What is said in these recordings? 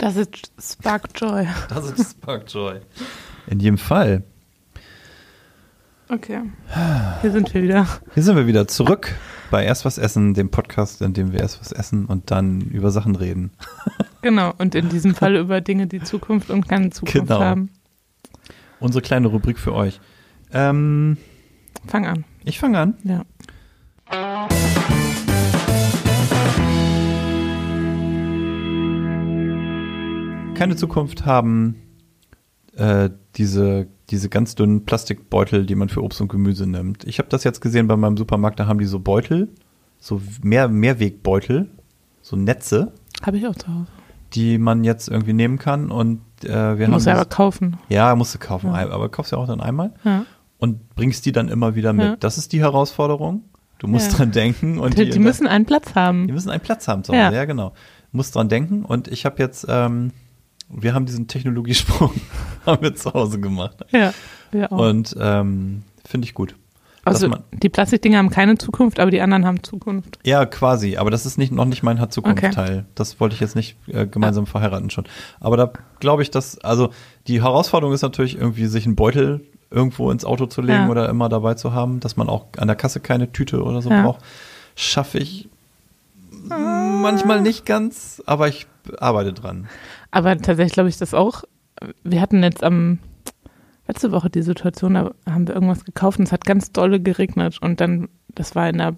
Das ist Spark Joy. Das ist Spark Joy. In jedem Fall. Okay. Hier sind wir wieder. Hier sind wir wieder zurück bei Erst was essen, dem Podcast, in dem wir erst was essen und dann über Sachen reden. Genau, und in diesem Fall über Dinge, die Zukunft und keine Zukunft Genau. haben. Unsere kleine Rubrik für euch. Ähm, Fang an. ich fange an. Ja. Keine Zukunft haben äh, diese, diese ganz dünnen Plastikbeutel, die man für Obst und Gemüse nimmt. Ich habe das jetzt gesehen bei meinem Supermarkt, da haben die so Beutel, so mehr, Mehrwegbeutel, so Netze, Habe ich auch zu Hause. die man jetzt irgendwie nehmen kann. Und äh, wir Du haben. musst ja aber kaufen. ja, musst du kaufen, Ja. aber kaufst ja auch dann einmal Ja. und bringst die dann immer wieder mit. Ja. Das ist die Herausforderung. Du musst dran denken und Die, die, die müssen einen Platz haben. die müssen einen Platz haben zu Hause, ja, genau. Musst dran denken und ich habe jetzt, ähm, wir haben diesen Technologiesprung haben wir zu Hause gemacht Ja, wir auch. und ähm, finde ich gut. also die Plastikdinger haben keine Zukunft, aber die anderen haben Zukunft. Ja, quasi, aber das ist nicht noch nicht mein hat Zukunft Okay. Teil. Das wollte ich jetzt nicht äh, gemeinsam verheiraten schon. Aber da glaube ich, dass also die Herausforderung ist natürlich irgendwie sich einen Beutel irgendwo ins Auto zu legen Ja. oder immer dabei zu haben, dass man auch an der Kasse keine Tüte oder so Ja. braucht. Schaffe ich manchmal nicht ganz, aber ich arbeite dran. Aber tatsächlich glaube ich das auch. Wir hatten jetzt am letzte Woche die Situation, da haben wir irgendwas gekauft und es hat ganz dolle geregnet und dann, das war in einer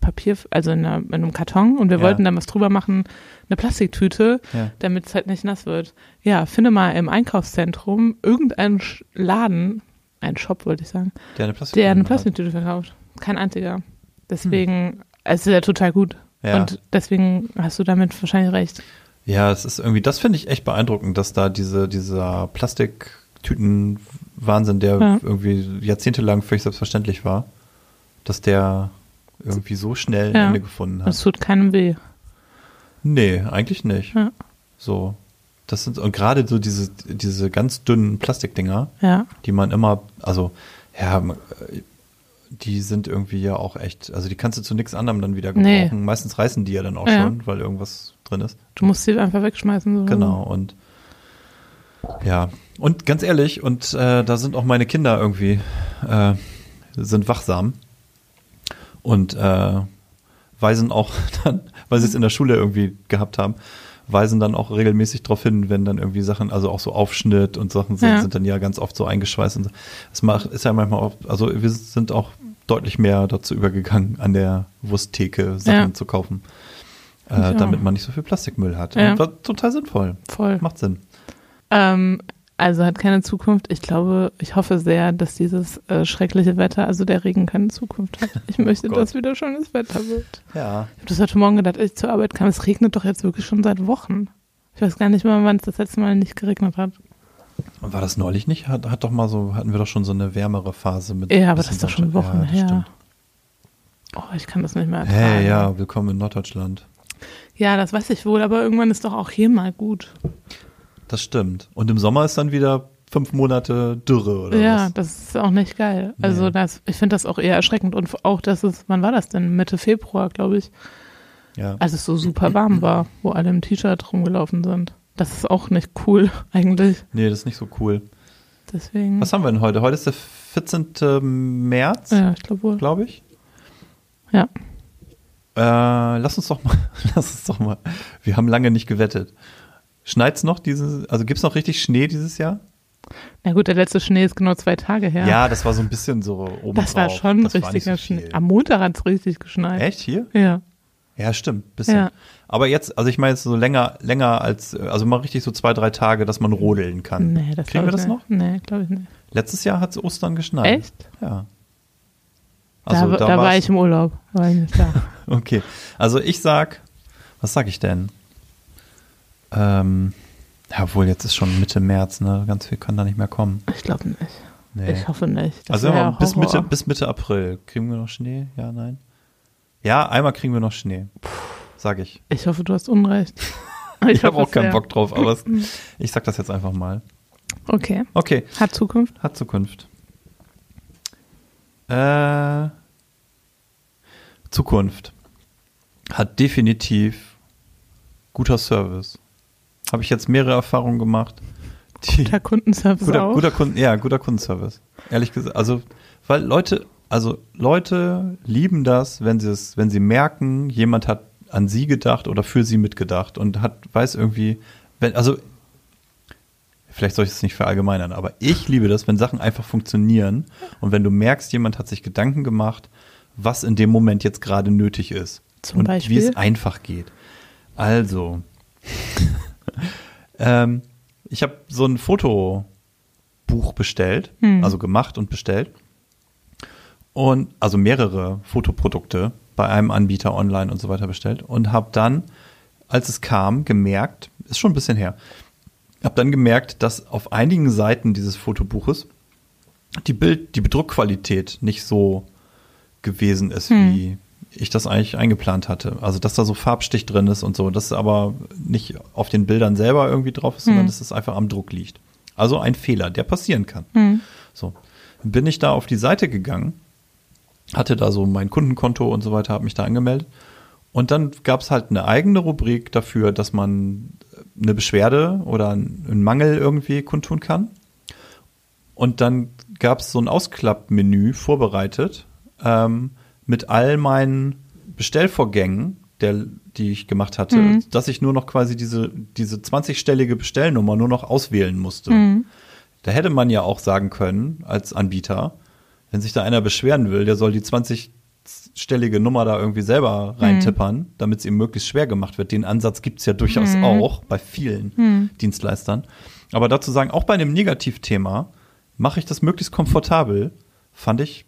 Papier, also in, einer, in einem Karton und wir Ja. wollten dann was drüber machen, eine Plastiktüte, Ja. damit es halt nicht nass wird. Ja, finde mal im Einkaufszentrum irgendeinen Laden, einen Shop wollte ich sagen, Der eine Plastiktüte. der eine. Plastiktüte verkauft. Kein einziger. Deswegen, es ist ja total gut. Ja. Und deswegen hast du damit wahrscheinlich recht. Ja, es ist irgendwie, das finde ich echt beeindruckend, dass da diese, dieser Plastiktüten-Wahnsinn, der Ja. irgendwie jahrzehntelang völlig selbstverständlich war, dass der irgendwie so schnell ein Ja. Ende gefunden Es hat. tut keinem weh. Nee, eigentlich nicht. Ja. So. Das sind, und gerade so diese, diese ganz dünnen Plastikdinger, Ja. die man immer, also, ja, die sind irgendwie ja auch echt, also die kannst du zu nichts anderem dann wieder Nee. gebrauchen. Meistens reißen die ja dann auch Ja. schon, weil irgendwas drin ist. Du musst sie einfach wegschmeißen. So. Genau, und ja, und ganz ehrlich, und äh, da sind auch meine Kinder irgendwie, äh, sind wachsam und äh, weisen auch dann, weil sie es in der Schule irgendwie gehabt haben, weisen dann auch regelmäßig darauf hin, wenn dann irgendwie Sachen, also auch so Aufschnitt und Sachen sind, Ja. sind dann ja ganz oft so eingeschweißt. Und so. Es macht, ist ja manchmal auch, also wir sind auch deutlich mehr dazu übergegangen, an der Wursttheke Sachen Ja. zu kaufen, äh, damit man nicht so viel Plastikmüll hat. Ja. War total sinnvoll. Voll. Macht Sinn. Ähm, also hat keine Zukunft. Ich glaube, ich hoffe sehr, dass dieses äh, schreckliche Wetter, also der Regen, keine Zukunft hat. Ich möchte, Oh dass wieder schönes Wetter wird. Ja. Ich habe das heute Morgen gedacht, als ich zur Arbeit kam. Es regnet doch jetzt wirklich schon seit Wochen. Ich weiß gar nicht mehr, wann es das letzte Mal nicht geregnet hat. Und war das neulich nicht? Hat, hat doch mal so, hatten wir doch schon so eine wärmere Phase mit. Ja, aber das ist doch schon. Wochen ja, her. Oh, ich kann das nicht mehr ertragen. Hey, ja, willkommen in Norddeutschland. Ja, das weiß ich wohl, aber irgendwann ist doch auch hier mal gut. Das stimmt. Und im Sommer ist dann wieder fünf Monate Dürre oder ja, was? das ist auch nicht geil. Also Nee. das, ich finde das auch eher erschreckend und auch, dass es, wann war das denn? Mitte Februar, glaube ich, Ja. als es so super warm war, wo alle im T-Shirt rumgelaufen sind. Das ist auch nicht cool eigentlich. Nee, das ist nicht so cool. Deswegen. Was haben wir denn heute? Heute ist der 14. März, ja, ich glaube wohl. glaube ich. Ja. Äh, lass uns doch mal, lass uns doch mal. Wir haben lange nicht gewettet. Schneit's noch dieses, also gibt's noch richtig Schnee dieses Jahr? Na gut, der letzte Schnee ist genau zwei Tage her. Ja, das war so ein bisschen so oben das war schon Das war richtiger so Schnee. Am Montag hat es richtig geschneit. Echt hier? Ja. Ja, stimmt, bisschen. Ja. Aber jetzt, also ich meine jetzt so länger, länger als, also mal richtig so zwei, drei Tage, dass man rodeln kann. Nee, das Kriegen wir das noch? Nee, glaube ich nicht. Letztes Jahr hat es Ostern geschneit. Echt? Ja. Also da, da, war war's- ich im Urlaub. Da war ich nicht da. Okay. Also ich sag, was sag ich denn? Ähm, ja, obwohl jetzt ist schon Mitte März, ne? Ganz viel kann da nicht mehr kommen. Ich glaube nicht. Nee. Ich hoffe nicht. Das also immer bis Horror. Mitte, bis Mitte April. Kriegen wir noch Schnee? Ja, nein? Ja, einmal kriegen wir noch Schnee. Sag ich. Ich hoffe, du hast Unrecht. Ich, habe hoffe auch keinen. Bock drauf, aber es, ich sag das jetzt einfach mal. Okay. Okay, Hat Zukunft? hat Zukunft. Äh, Zukunft hat definitiv guter Service. Habe ich jetzt mehrere Erfahrungen gemacht. Die, Guter Kundenservice guter, auch. guter Kunden, ja, guter Kundenservice. Ehrlich gesagt, also weil Leute, also Leute lieben das, wenn sie es, wenn sie merken, jemand hat an sie gedacht oder für sie mitgedacht und hat weiß irgendwie, wenn also vielleicht soll ich es nicht verallgemeinern, aber ich liebe das, wenn Sachen einfach funktionieren und wenn du merkst, jemand hat sich Gedanken gemacht, was in dem Moment jetzt gerade nötig ist Zum und Beispiel? wie es einfach geht. Also, ähm, ich habe so ein Fotobuch bestellt, Hm. also gemacht und bestellt. Und also mehrere Fotoprodukte bei einem Anbieter online und so weiter bestellt und habe dann, als es kam, gemerkt, ist schon ein bisschen her, habe dann gemerkt, dass auf einigen Seiten dieses Fotobuches die Bild, die Bedruckqualität nicht so gewesen ist, Hm. wie ich das eigentlich eingeplant hatte. Also dass da so Farbstich drin ist und so, das aber nicht auf den Bildern selber irgendwie drauf ist, sondern Hm. dass es einfach am Druck liegt. Also ein Fehler, der passieren kann. Hm. So, bin ich da auf die Seite gegangen, hatte da so mein Kundenkonto und so weiter, habe mich da angemeldet. Und dann gab es halt eine eigene Rubrik dafür, dass man eine Beschwerde oder einen Mangel irgendwie kundtun kann. Und dann gab es so ein Ausklappmenü vorbereitet ähm, mit all meinen Bestellvorgängen, der, die ich gemacht hatte, Mhm. dass ich nur noch quasi diese, diese 20-stellige Bestellnummer nur noch auswählen musste. Mhm. Da hätte man ja auch sagen können, als Anbieter, wenn sich da einer beschweren will, der soll die 20-stellige Nummer da irgendwie selber reintippern, damit es ihm möglichst schwer gemacht wird. Den Ansatz gibt es ja durchaus Mhm. auch bei vielen Mhm. Dienstleistern. Aber dazu sagen, auch bei einem Negativthema mache ich das möglichst komfortabel, fand ich,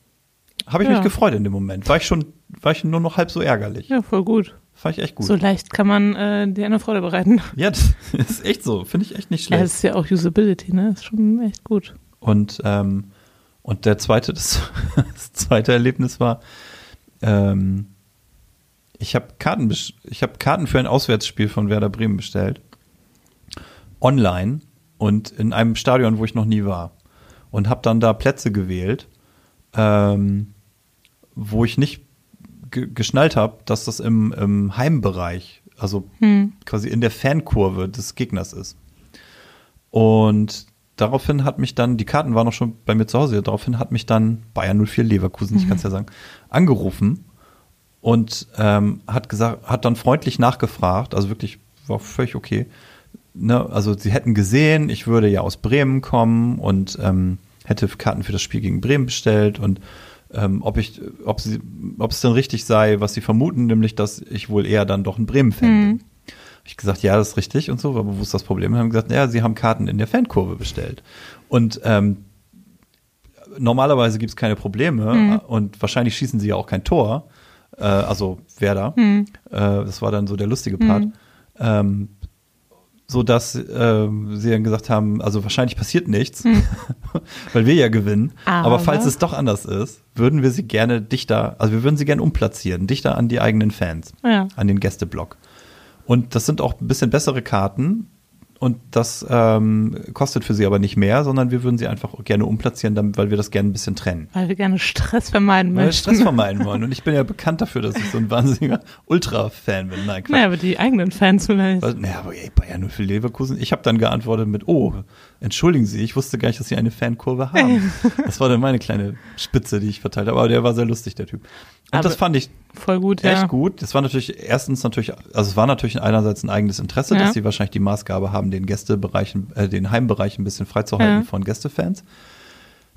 habe ich Ja. mich gefreut in dem Moment. War ich schon, war ich nur noch halb so ärgerlich. Ja, voll gut. Fand ich echt gut. So leicht kann man äh, dir eine Freude bereiten. ja, das ist echt so. Finde ich echt nicht Ja, schlecht. es ist ja auch Usability, ne? Ist schon echt gut. Und, ähm, und der zweite, das, das zweite Erlebnis war, ähm, ich habe Karten, ich habe Karten für ein Auswärtsspiel von Werder Bremen bestellt. Online und in einem Stadion, wo ich noch nie war. Und habe dann da Plätze gewählt, ähm, wo ich nicht ge geschnallt habe, dass das im, im Heimbereich, also Hm. quasi in der Fankurve des Gegners ist. Und daraufhin hat mich dann, die Karten waren noch schon bei mir zu Hause, daraufhin hat mich dann Bayern 04 Leverkusen, ich kann es ja sagen, angerufen und ähm, hat gesagt, hat dann freundlich nachgefragt, also wirklich war völlig okay. Ne, also sie hätten gesehen, ich würde ja aus Bremen kommen und ähm, hätte Karten für das Spiel gegen Bremen bestellt und ähm, ob ich, ob sie, ob es denn richtig sei, was sie vermuten, nämlich, dass ich wohl eher dann doch ein Bremen-Fan Mhm. bin. Hab Ich gesagt, ja, das ist richtig und so, aber wo ist das Problem? Und haben gesagt, ja, sie haben Karten in der Fankurve bestellt. Und ähm, normalerweise gibt es keine Probleme Mhm. und wahrscheinlich schießen sie ja auch kein Tor. Äh, also Werder. Hm. Äh, das war dann so der lustige Part. Mhm. Ähm, so dass ähm, sie dann gesagt haben, also wahrscheinlich passiert nichts, weil wir ja gewinnen. Aber. Aber- falls es doch anders ist, würden wir sie gerne dichter, also wir würden sie gerne umplatzieren, dichter an die eigenen Fans, Ja. an den Gästeblock. Und das sind auch ein bisschen bessere Karten. Und das ähm, kostet für sie aber nicht mehr, sondern wir würden sie einfach gerne umplatzieren, damit, weil wir das gerne ein bisschen trennen. Weil wir gerne Stress vermeiden Weil wir möchten. Stress vermeiden wollen. Und ich bin ja bekannt dafür, dass ich so ein wahnsinniger Ultra-Fan bin. Nein, Quatsch. Naja, aber die eigenen Fans vielleicht. Was- Naja, aber ey, Bayern nur für Leverkusen. Ich habe dann geantwortet mit, oh, entschuldigen Sie, ich wusste gar nicht, dass Sie eine Fankurve haben. das war dann meine kleine Spitze, die ich verteilt habe. Aber der war sehr lustig, der Typ. Und Aber das fand ich Voll gut, echt ja. gut. Das war natürlich erstens natürlich, also es war natürlich einerseits ein eigenes Interesse, Ja. dass sie wahrscheinlich die Maßgabe haben, den Gästebereich, äh, den Heimbereich ein bisschen freizuhalten Ja. von Gästefans.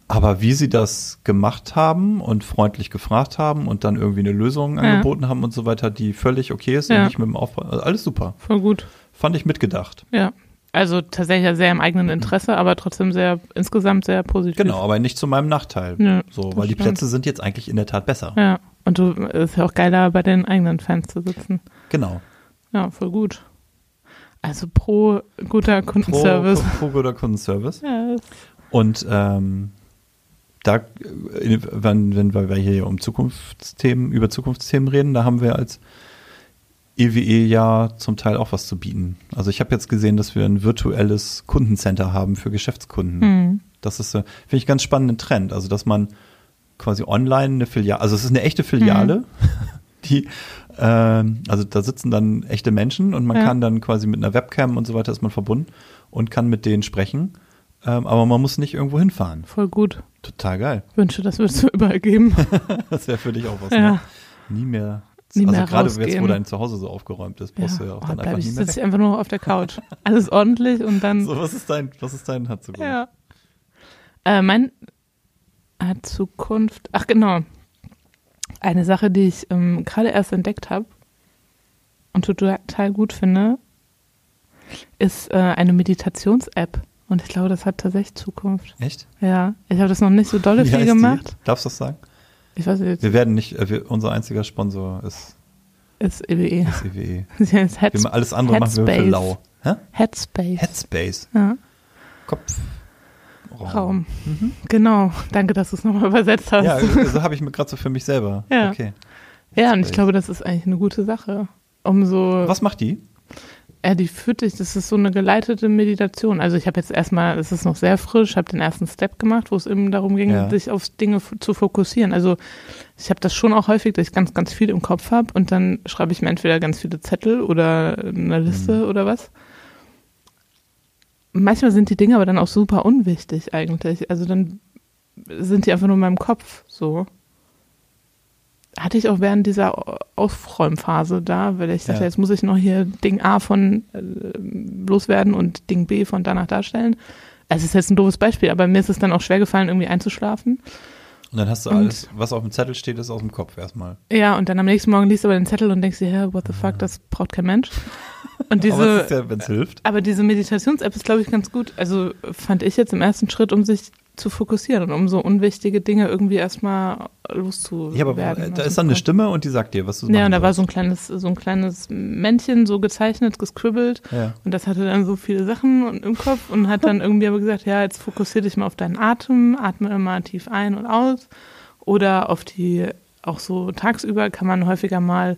Aber wie sie das gemacht haben und freundlich gefragt haben und dann irgendwie eine Lösung Ja. angeboten haben und so weiter, die völlig okay ist Ja. und nicht mit dem Aufbau, also alles super. Voll gut. Fand ich mitgedacht. Ja. Also tatsächlich ja sehr im eigenen Interesse, aber trotzdem sehr, insgesamt sehr positiv. Genau, aber nicht zu meinem Nachteil. Nö, so, weil die stimmt. Plätze sind jetzt eigentlich in der Tat besser. Ja. Und du, ist ja auch geiler, bei den eigenen Fans zu sitzen. Genau. Ja, voll gut. Also pro guter Pro, Kundenservice. pro, pro guter Kundenservice. Das- Und ähm, da, äh, wenn, wenn wir hier um Zukunftsthemen, über Zukunftsthemen reden, da haben wir als EWE ja zum Teil auch was zu bieten. Also ich habe jetzt gesehen, dass wir ein virtuelles Kundencenter haben für Geschäftskunden. hm. Das ist, äh, finde ich, ganz spannenden Trend. Also, dass man quasi online eine Filiale, also es ist eine echte Filiale, die Ähm, also da sitzen dann echte Menschen und man Ja. kann dann quasi mit einer Webcam und so weiter ist man verbunden und kann mit denen sprechen. Ähm, aber man muss nicht irgendwo hinfahren. Voll gut. Total geil. Wünsche, das würdest du überall geben. Das wäre für dich auch was. Ja. Ne? Nie mehr. Nie also mehr gerade jetzt, wo rausgehen. dein Zuhause so aufgeräumt ist, brauchst du ja auch Oh, dann einfach ich, nie mehr sitze ich einfach nur auf der Couch. Alles ordentlich und dann. So, was ist dein, was ist dein hat Zukunft? Ja. Äh, mein Zukunft. Ach genau. Eine Sache, die ich ähm, gerade erst entdeckt habe und total gut finde, ist äh, eine Meditations-App. Und ich glaube, das hat tatsächlich Zukunft. Echt? Ja, ich habe das noch nicht so dolle viel gemacht. Die? Darfst du das sagen? Ich weiß nicht, Wir werden nicht, äh, wir, unser einziger Sponsor ist, ist EWE. ist EWE. Ma- alles andere machen wir für Headspace. lau. Hä? Headspace. Headspace. ja. Kopf. Raum. Genau. Danke, dass du es nochmal übersetzt hast. Ja, so habe ich mir gerade so für mich selber. Ja. Okay. Ja, und ich glaube, das ist eigentlich eine gute Sache. Um so, Was macht die? ja, die führt dich, das ist so eine geleitete Meditation. Also ich habe jetzt erstmal, es ist noch sehr frisch, habe den ersten Step gemacht, wo es eben darum ging, Ja. sich auf Dinge zu fokussieren. Also ich habe das schon auch häufig, dass ich ganz, ganz viel im Kopf habe und dann schreibe ich mir entweder ganz viele Zettel oder eine Liste Mhm. oder was. Manchmal sind die Dinge aber dann auch super unwichtig eigentlich. Also dann sind die einfach nur in meinem Kopf so. Hatte ich auch während dieser Aufräumphase da, weil ich dachte, Ja. jetzt muss ich noch hier Ding A von äh, loswerden und Ding B von danach darstellen. Also es ist jetzt ein doofes Beispiel, aber mir ist es dann auch schwer gefallen, irgendwie einzuschlafen. Und dann hast du Und- alles, was auf dem Zettel steht, ist aus dem Kopf erstmal. Ja, und dann am nächsten Morgen liest du aber den Zettel und denkst dir, hä, what the fuck, das braucht kein Mensch. Und Aber diese, ist ja, aber diese Meditations-App ist, glaube ich, ganz gut. Also fand ich jetzt im ersten Schritt, um sich zu fokussieren und um so unwichtige Dinge irgendwie erstmal loszuwerden. Ja, aber äh, da ist dann eine. Stimme und die sagt dir, was du Ja, machen und da war so ein kleines, so ein kleines Männchen, so gezeichnet, gescribbelt. Ja. Und das hatte dann so viele Sachen im Kopf und hat dann irgendwie aber gesagt, ja, jetzt fokussier dich mal auf deinen Atem, atme immer tief ein und aus. Oder auf die, auch so tagsüber kann man häufiger mal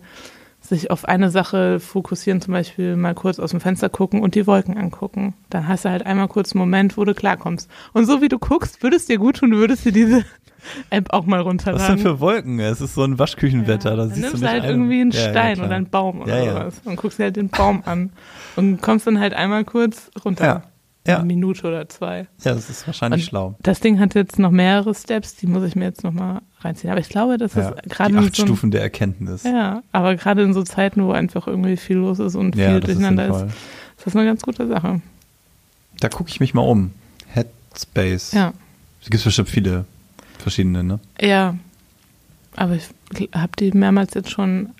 sich auf eine Sache fokussieren, zum Beispiel mal kurz aus dem Fenster gucken und die Wolken angucken. Dann hast du halt einmal kurz einen Moment, wo du klarkommst. Und so wie du guckst, würde es dir gut tun, du würdest dir diese App auch mal runterladen. Was denn für Wolken? Es ist so ein Waschküchenwetter, da dann siehst du nimmst nicht halt einen- irgendwie einen Ja, ja, Stein klar. oder einen Baum oder Ja, ja. sowas und guckst dir halt den Baum an und kommst dann halt einmal kurz runter. Ja. Ja. Eine Minute oder zwei. Ja, das ist wahrscheinlich Und schlau. Das Ding hat jetzt noch mehrere Steps, die muss ich mir jetzt nochmal reinziehen. Aber ich glaube, das Ja. ist gerade Die in acht so Stufen der Erkenntnis. Ja, aber gerade in so Zeiten, wo einfach irgendwie viel los ist und Ja, viel ist durcheinander ist, sinnvoll. ist das eine ganz gute Sache. Da gucke ich mich mal um. Headspace. Ja. Es gibt bestimmt viele verschiedene, ne? Ja. Aber ich habe die mehrmals jetzt schon,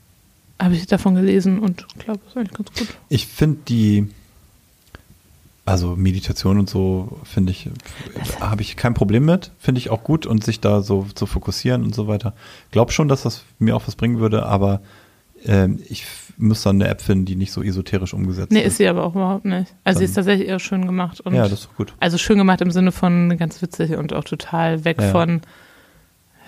habe ich davon gelesen und glaube, das ist eigentlich ganz gut. Ich finde die, also Meditation und so, finde ich, habe ich kein Problem mit. Finde ich auch gut und sich da so zu fokussieren und so weiter. Glaub schon, dass das mir auch was bringen würde, aber ähm, ich muss dann eine App finden, die nicht so esoterisch umgesetzt Nee, ist. ist sie aber auch überhaupt nicht. Also sie Dann- ist tatsächlich eher schön gemacht und ja, das ist gut. also schön gemacht im Sinne von ganz witzig und auch total weg Ja. von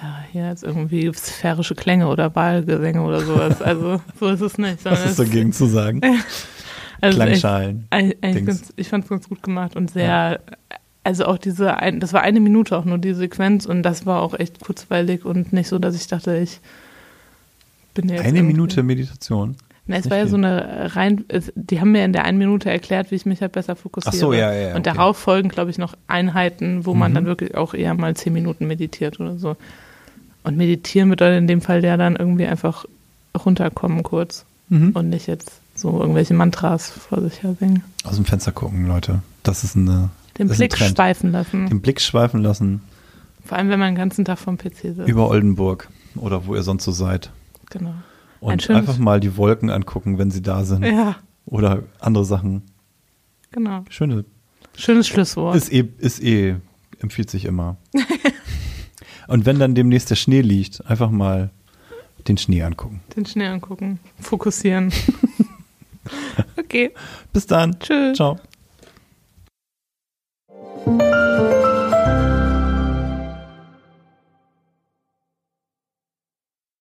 ja, hier jetzt irgendwie sphärische Klänge oder Wahlgesänge oder sowas. Also so ist es nicht. Was ist dagegen zu sagen? also echt- Klangschalen. Eigentlich Dings. ganz, ich fand es ganz gut gemacht und sehr, also auch diese, ein, das war eine Minute auch nur die Sequenz und das war auch echt kurzweilig und nicht so, dass ich dachte, ich bin jetzt Eine Minute Meditation. Na, es war ja so eine rein, die haben mir in der einen Minute erklärt, wie ich mich halt besser fokussiere. Ach so, ja, ja, ja, Und okay. darauf folgen, glaube ich, noch Einheiten, wo man Mhm. dann wirklich auch eher mal zehn Minuten meditiert oder so. Und meditieren bedeutet in dem Fall ja dann irgendwie einfach runterkommen kurz Mhm. und nicht jetzt so irgendwelche Mantras vor sich her singen. Aus dem Fenster gucken, Leute. Das ist eine, Den ist ein Blick Trend. schweifen lassen. Den Blick schweifen lassen Vor allem, wenn man den ganzen Tag vom PC sitzt. über Oldenburg oder wo ihr sonst so seid. genau. Ein Und schönes- einfach mal die Wolken angucken, wenn sie da sind. Ja, Oder andere Sachen. genau. Schöne. Schönes Schlusswort. Ist eh, ist eh, empfiehlt sich immer. Und wenn dann demnächst der Schnee liegt, einfach mal den Schnee angucken. Den Schnee angucken. Fokussieren. Okay. Bis dann. Tschüss. Ciao.